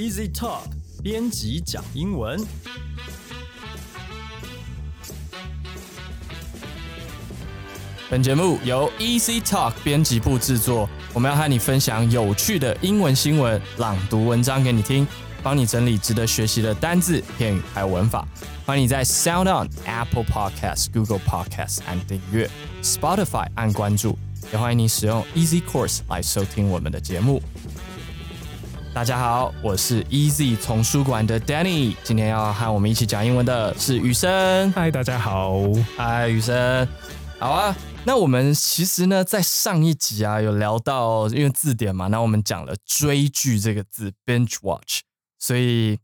Easy Talk 编辑讲英文。本节目由 Easy Talk 编辑部制作，我们要和你分享有趣的英文新闻、朗读文章给你听，帮你整理值得学习的单字、片语还有文法。欢迎你在 Sound On、Apple Podcasts、Google Podcasts 按订阅，Spotify 按关注，也欢迎你使用 Easy Course 来收听我们的节目。大家好，我是 Easy 丛书馆的 Danny，今天要和我们一起讲英文的是雨生。嗨，大家好。嗨，雨生。好啊，那我们其实呢，在上一集啊，有聊到因为字典嘛，那我们讲了追剧这个字 binge watch，所以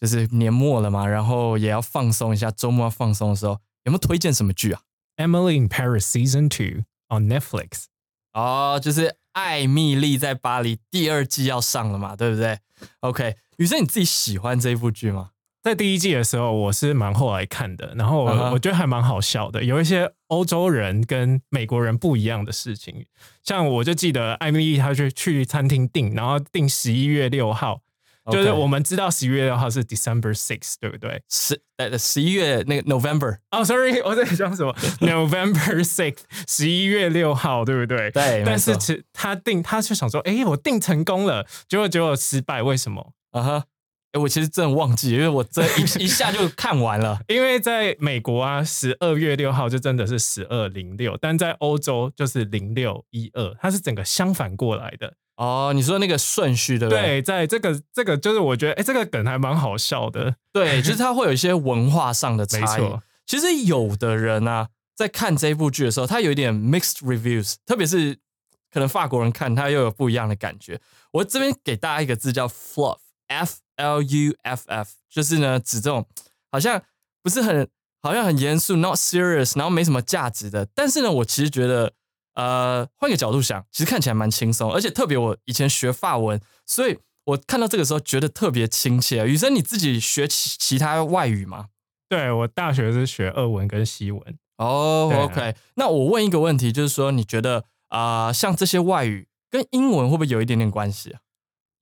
就是年末了嘛，然后也要放松一下，周末要放松的时候，有没有推荐什么剧啊？Emily in Paris Season Two on Netflix。哦，就是《艾蜜莉在巴黎》第二季要上了嘛，对不对？OK，雨生你自己喜欢这一部剧吗？在第一季的时候，我是蛮后来看的，然后我我觉得还蛮好笑的，有一些欧洲人跟美国人不一样的事情。像我就记得艾米丽她去去餐厅订，然后订十一月六号，就是我们知道十一月六号是 December six，对不对？十呃十一月那个 November，哦、s o r r y 我在讲什么？November six，十一月六号，对不对？对但是其他定，他就想说，哎，我定成功了，结果结果失败，为什么？啊哈，哎，我其实真的忘记，因为我这一一下就看完了。因为在美国啊，十二月六号就真的是十二零六，但在欧洲就是零六一二，它是整个相反过来的。哦，你说那个顺序对不对？对，在这个这个就是我觉得，哎，这个梗还蛮好笑的。对，就是它会有一些文化上的差异。其实有的人啊，在看这部剧的时候，他有一点 mixed reviews，特别是可能法国人看，他又有不一样的感觉。我这边给大家一个字叫 fluff，f l u f f，就是呢指这种好像不是很好像很严肃，not serious，然后没什么价值的。但是呢，我其实觉得，呃，换个角度想，其实看起来蛮轻松，而且特别我以前学法文，所以我看到这个时候觉得特别亲切。雨生，你自己学其其他外语吗？对我大学是学俄文跟西文，哦、对啊 o k 那我问一个问题，就是说，你觉得啊、像这些外语跟英文会不会有一点点关系啊？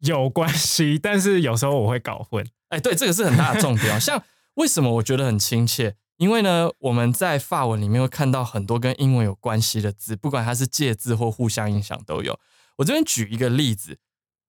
有关系，但是有时候我会搞混。哎，对，这个是很大的重点哦。像为什么我觉得很亲切？因为呢，我们在法文里面会看到很多跟英文有关系的字，不管它是借字或互相影响都有。我这边举一个例子，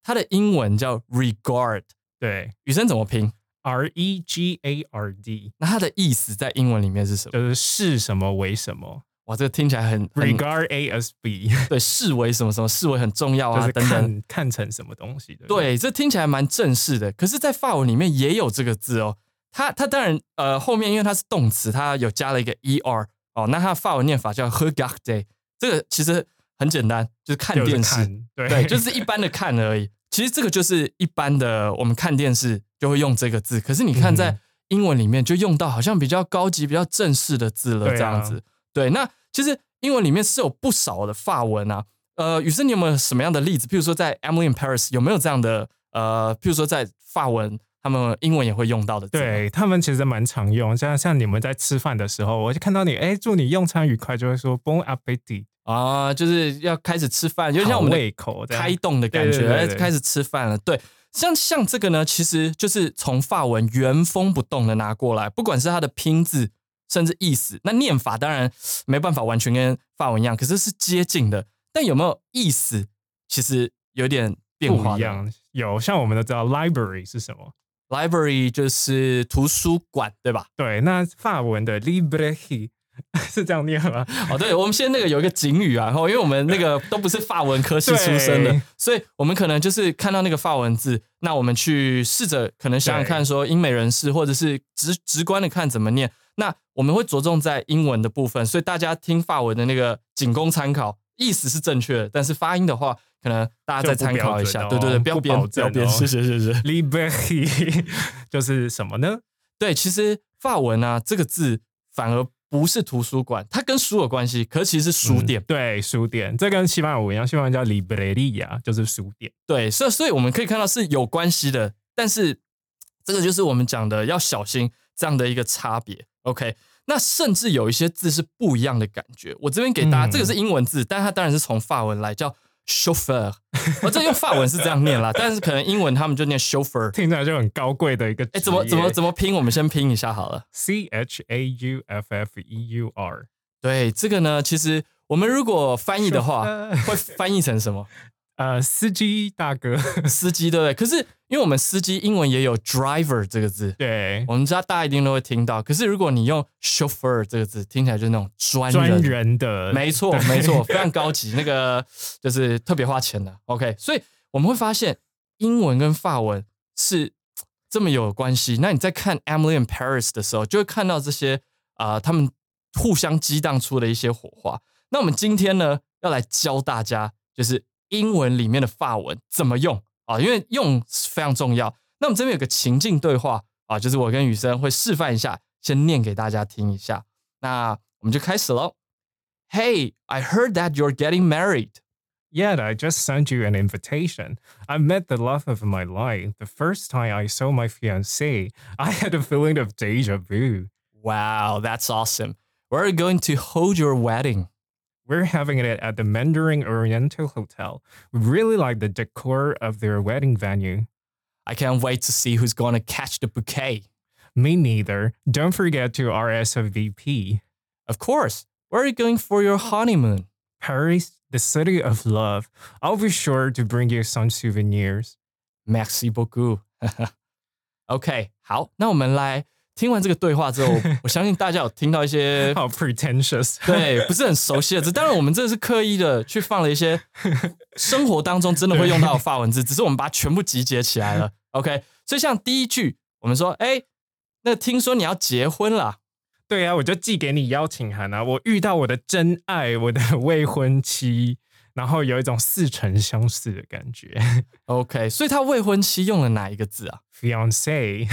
它的英文叫 regard，对雨生怎么拼？，R E G A R D 那它的意思在英文里面是什么？就是视什么为什么哇，这个听起来很很，Regard A as B 对，视为什么什么，视为很重要啊，就是等等。看看成什么东西的。不对，这听起来蛮正式的，可是，在法文里面也有这个字哦。它它当然呃后面因为它是动词，它有加了一个 er 哦，那它的法文念法叫 regarder，这个其实很简单，就是看就是电视，对对，就是一般的看而已。其实这个就是一般的，我们看电视就会用这个字，可是你看在嗯英文里面就用到好像比较高级、比较正式的字了，这样子。对，那其实英文里面是有不少的法文啊。呃，雨生，你有没有什么样的例子？譬如说在 Emily in Paris 有没有这样的呃，譬如说在法文他们英文也会用到的字？对他们其实蛮常用，像像你们在吃饭的时候，我就看到你，哎，祝你用餐愉快，就会说 Bon appetit，啊，就是要开始吃饭，就像我们胃口开动的感觉，对对对对哎开始吃饭了。对，像像这个呢，其实就是从法文原封不动的拿过来，不管是它的拼字，甚至意思，那念法当然没办法完全跟法文一样，可是是接近的。但有没有意思，其实有点变化。不一样。有像我们都知道 library 是什么，Library 就是图书馆，对吧？对，那法文的 librairie 是这样念吗？哦，对，我们现在那个有一个警语啊，然后因为我们那个都不是法文科系出身的，所以我们可能就是看到那个法文字，那我们去试着可能想想看，说英美人士或者是直直观的看怎么念，那我们会着重在英文的部分，所以大家听法文的那个仅供参考，意思是正确的，但是发音的话，可能大家再参考一下，对对对，不要编，不要编，证哦谢谢谢谢。librairie 就是什么呢？对，其实法文啊这个字反而不是图书馆，它跟书有关系，可是其实是书店。嗯对，书店，这跟西班牙文一样，西班牙叫 libreria，就是书店。对，所以所以我们可以看到是有关系的，但是这个就是我们讲的要小心这样的一个差别。OK，那甚至有一些字是不一样的感觉。我这边给大家，嗯这个是英文字，但它当然是从法文来，叫 chauffeur，我这用法文是这样念啦，但是可能英文他们就念 chauffeur。听起来就很高贵的一个。哎，怎么怎么怎么拼？我们先拼一下好了。C H A U F F E U R。对，这个呢，其实我们如果翻译的话，会翻译成什么？呃，司机大哥，司机对不对？可是因为我们司机英文也有 driver 这个字，对，我们知道大家一定都会听到。可是如果你用 chauffeur 这个字，听起来就是那种专专人的，没错没错，非常高级，那个就是特别花钱的。OK，所以我们会发现英文跟法文是这么有关系。那你在看 Emily in Paris 的时候，就会看到这些啊，他们互相激荡出的一些火花。那我们今天呢，要来教大家，就是。英文里面的法文怎么用啊？因为用非常重要。那我们这边有个情境对话啊，就是我跟雨生会示范一下，先念给大家听一下。那我们就开始喽。Hey, I heard that you're getting married. Yeah, I just sent you an invitation. I met the love of my life. The first time I saw my fiancée, I had a feeling of deja vu. Wow, that's awesome. Where are you going to hold your wedding? We're having it at the Mandarin Oriental Hotel. We really like the decor of their wedding venue. I can't wait to see who's going to catch the bouquet. Me neither. Don't forget to RSVP. Of course. Where are you going for your honeymoon? Paris, the city of love. I'll be sure to bring you some souvenirs. Merci beaucoup. OK，好，那我们来 听完这个对话之后，我相信大家有听到一些好 pretentious，对，不是很熟悉的字。当然，我们这是刻意的去放了一些 生活当中真的会用到的法文字，只是我们把它全部集结起来了。OK，所以像第一句，我们说，哎，那听说你要结婚了？对啊，我就寄给你邀请函啊。我遇到我的真爱，我的未婚妻，然后有一种似曾相识的感觉。OK，所以他未婚妻用了哪一个字啊？Fiance。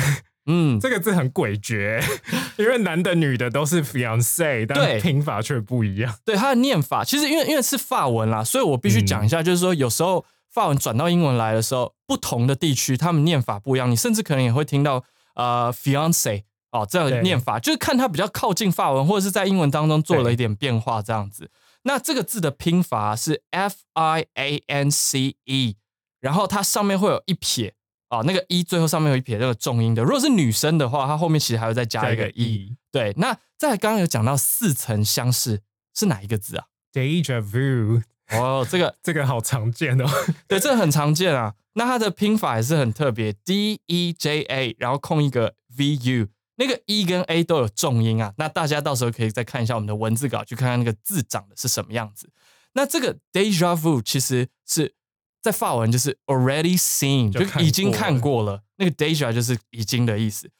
嗯，这个字很诡谲，因为男的女的都是 fiance，但拼法却不一样。对，它的念法其实因为因为是法文啦，所以我必须讲一下，就是说有时候法文转到英文来的时候，不同的地区他们念法不一样，你甚至可能也会听到呃 fiance 哦这样的念法，就是看它比较靠近法文，或者是在英文当中做了一点变化这样子。那这个字的拼法是 f i a n c e，然后它上面会有一撇。啊，那个一最后上面有一撇那个重音的。如果是女生的话，它后面其实还会再加一个一。对，那在刚刚有讲到似曾相识是哪一个字啊？Deja vu。哦，这个 这个好常见哦。对，这个很常见啊。那它的拼法也是很特别，D E J A，然后空一个 V U，那个 E 跟 A 都有重音啊。那大家到时候可以再看一下我们的文字稿，去看看那个字长的是什么样子。那这个 Deja vu 其实是。在法文就是 already seen，就已经看过了。那个 deja 就是已经的意思。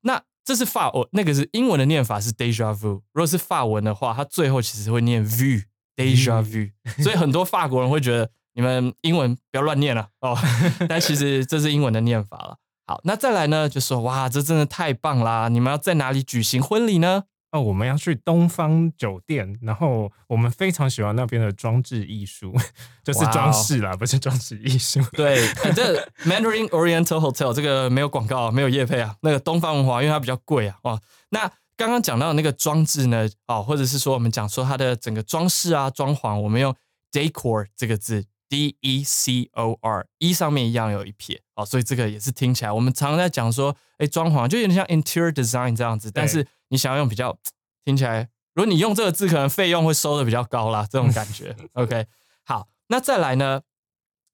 那这是法文，那个是英文的念法是 deja vu。如果是法文的话，它最后其实会念 vu，deja vu。所以很多法国人会觉得你们英文不要乱念了哦。但其实这是英文的念法了。好，那再来呢，就说哇，这真的太棒啦！你们要在哪里举行婚礼呢？哦，我们要去东方酒店，然后我们非常喜欢那边的装置艺术，就是装饰啦，不是装饰艺术。对，这 Mandarin Oriental Hotel 这个没有广告，没有业配啊。那个东方文化，因为它比较贵啊。哦，那刚刚讲到那个装置呢，哦，或者是说我们讲说它的整个装饰啊、装潢，我们用 decor 这个字，D E C O R，E 上面一样有一撇，哦，所以这个也是听起来，我们常常在讲说，哎，装潢就有点像 interior design 这样子，但是。你想要用比较听起来，如果你用这个字，可能费用会收的比较高啦，这种感觉。OK，好，那再来呢？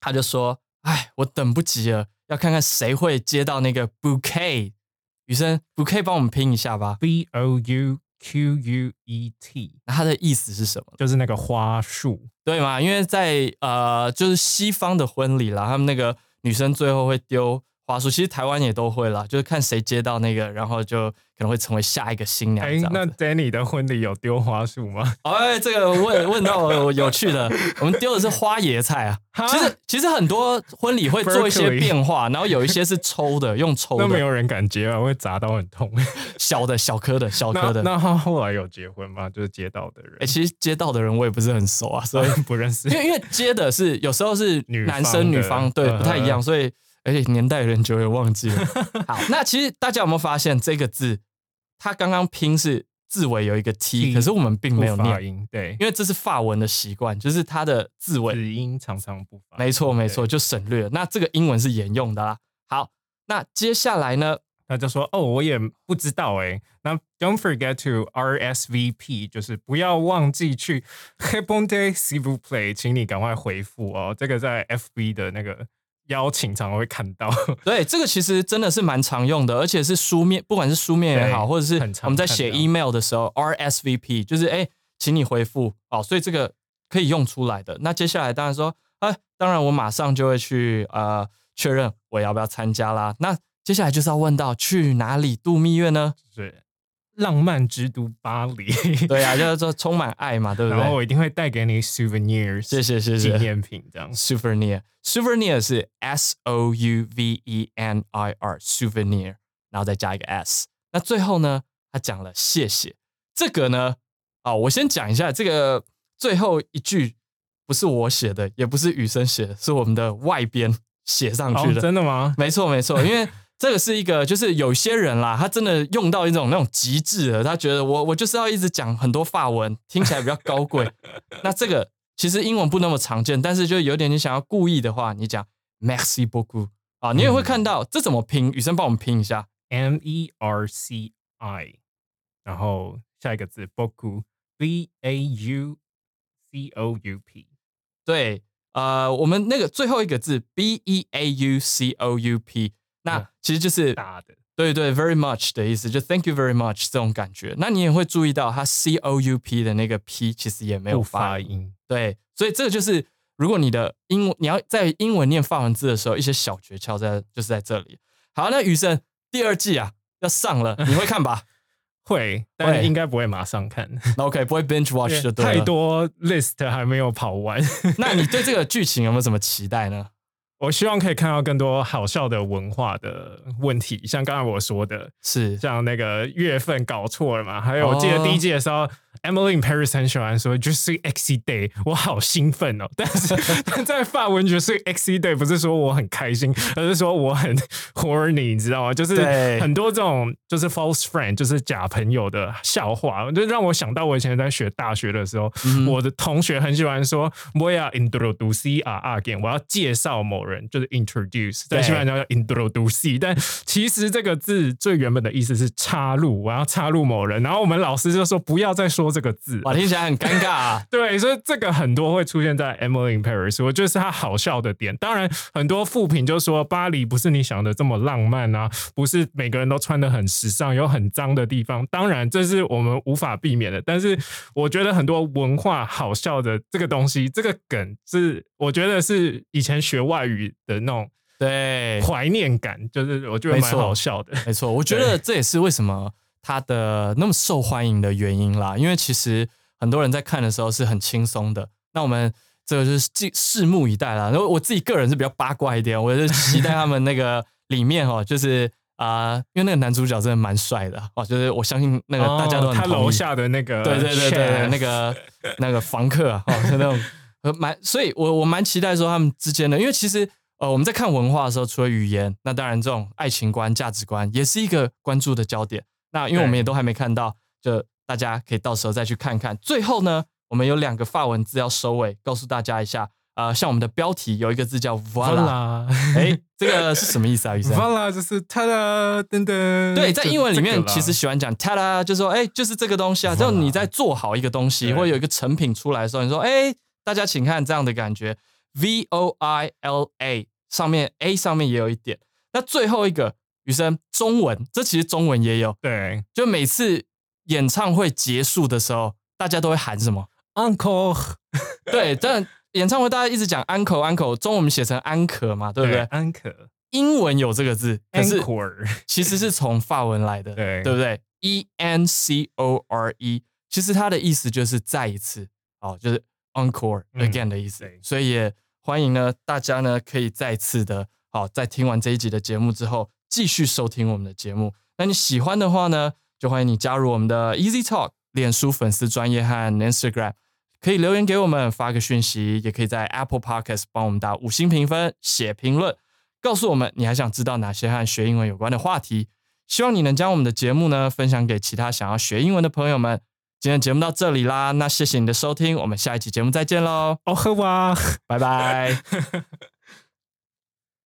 他就说：“哎，我等不及了，要看看谁会接到那个 bouquet。”雨生，bouquet 帮我们拼一下吧，B O U Q U E T。那它的意思是什么？就是那个花束，对吗？因为在呃，就是西方的婚礼啦，他们那个女生最后会丢。花束其实台湾也都会啦，就是看谁接到那个，然后就可能会成为下一个新娘。哎，那 Danny 的婚礼有丢花束吗？哎，这个问问到有趣的，我们丢的是花椰菜啊。其实其实很多婚礼会做一些变化，然后有一些是抽的，用抽的。没有人敢接啊，会砸到很痛。小的小颗的小颗的。那他后来有结婚吗？就是接到的人。哎，其实接到的人我也不是很熟啊，所以不认识。因为因为接的是有时候是男生女方，对，不太一样，所以。而且年代有点久，也忘记了。好，那其实大家有没有发现这个字？它刚刚拼是字尾有一个 t，T，可是我们并没有发念，音，对，因为这是法文的习惯，就是它的字尾子音常常不发。没错没错，就省略了。那这个英文是沿用的啦。好，那接下来呢？他就说：“哦，我也不知道哎。那 Don't forget to RSVP，就是不要忘记去 h e b o n d a y s i v u Play，请你赶快回复哦。这个在 FB 的那个邀请常常会看到。对，这个其实真的是蛮常用的，而且是书面，不管是书面也好，或者是我们在写 email 的时候，RSVP 就是哎，请你回复哦，所以这个可以用出来的。那接下来当然说，哎，当然我马上就会去呃确认我要不要参加啦。那接下来就是要问到去哪里度蜜月呢？是浪漫之都巴黎。对呀、就是说充满爱嘛，对不对？然后我一定会带给你 souvenirs，谢谢谢纪谢。念品这样。souvenir souvenir 是 s o u v e n i r souvenir，然后再加一个 s。那最后呢，他讲了谢谢。这个呢，啊，我先讲一下这个最后一句不是我写的，也不是雨生写的，是我们的外编写上去哦，的。真的吗？没错没错，因为这个是一个，就是有些人啦，他真的用到一种那种极致的，他觉得我我就是要一直讲很多法文，听起来比较高贵。那这个其实英文不那么常见，但是就有点你想要故意的话，你讲 merci beaucoup 啊，你也会看到、这怎么拼，雨生帮我们拼一下。M E R C I，然后下一个字 beaucoup，b a U C O U P，对，呃，我们那个最后一个字 b e a u c o u p，那嗯其实就是大的对对，very much 的意思，就 thank you very much 这种感觉。那你也会注意到，它 c o u p 的那个 p 其实也没有发音。对，所以这个就是如果你的英文你要在英文念法文字的时候，一些小诀窍在就是在这里。好，那雨生第二季啊要上了，你会看吧会，会但应该不会马上看，那？OK，不会 binge watch 就对了。太多 list 还没有跑完。那你对这个剧情有没有什么期待呢？我希望可以看到更多好笑的文化的问题，像刚才我说的，是。像那个月份搞错了嘛，还有我记得哦。第一季的时候、e in Paris 很喜欢说就是 X Day，我好兴奋哦。但是 但在法文就是 X Day 不是说我很开心，而是说我很 horny，你知道吗？就是很多这种就是 false friend，就是假朋友的笑话，就让我想到我以前在学大学的时候，嗯我的同学很喜欢说我要 introduce a again，我要介绍某人，就是 introduce，在对西班牙叫 introduce，但其实这个字最原本的意思是插入，我要插入某人，然后我们老师就说不要再说这个字。哇，听起来很尴尬啊。对，所以这个很多会出现在《Emily in Paris》，我觉得是它好笑的点。当然，很多负评就说巴黎不是你想的这么浪漫啊，不是每个人都穿的很时尚，有很脏的地方。当然，这是我们无法避免的。但是，我觉得很多文化好笑的这个东西，这个梗是我觉得是以前学外语的那种对，怀念感，就是我觉得蛮好笑的。没错，我觉得这也是为什么它的那么受欢迎的原因啦。因为其实很多人在看的时候是很轻松的，那我们这个就是拭拭目以待啦。然后我自己个人是比较八卦一点，我是期待他们那个里面哦，就是啊、因为那个男主角真的蛮帅的哦，就是我相信那个大家都哦他很同意楼下的那个对对对对那个那个房客啊，哦，就那种呃蛮，所以我我蛮期待说他们之间的，因为其实呃我们在看文化的时候，除了语言，那当然这种爱情观、价值观也是一个关注的焦点。那因为我们也都还没看到，就大家可以到时候再去看看。最后呢，我们有两个法文字要收尾，告诉大家一下。呃，像我们的标题有一个字叫 voila，Voila 哎，这个是什么意思啊，意思？Voila 就是 ta da 噔噔，对，在英文里面其实喜欢讲 ta da，就说哎，就是这个东西啊。只要你在做好一个东西，或者有一个成品出来的时候，你说哎，大家请看这样的感觉，V O I L A 上面 A 上面也有一点。那最后一个雨生中文，这其实中文也有，对就每次演唱会结束的时候，大家都会喊什么？uncle 对，但演唱会大家一直讲 uncle uncle，中文我们写成安可嘛，对不对？安可英文有这个字，可是其实是从法文来的，对对不对？E N C O R E，其实它的意思就是再一次，哦，就是 encore 嗯 again 的意思。对所以也欢迎呢，大家呢可以再次的，好，在听完这一集的节目之后，继续收听我们的节目。那你喜欢的话呢，就欢迎你加入我们的 Easy Talk 脸书粉丝专业和 Instagram。可以留言给我们，发个讯息，也可以在 Apple Podcast 帮我们打五星评分、写评论，告诉我们你还想知道哪些和学英文有关的话题。希望你能将我们的节目呢分享给其他想要学英文的朋友们。今天节目到这里啦，那谢谢你的收听，我们下一期节目再见喽，哦呵哇。拜拜。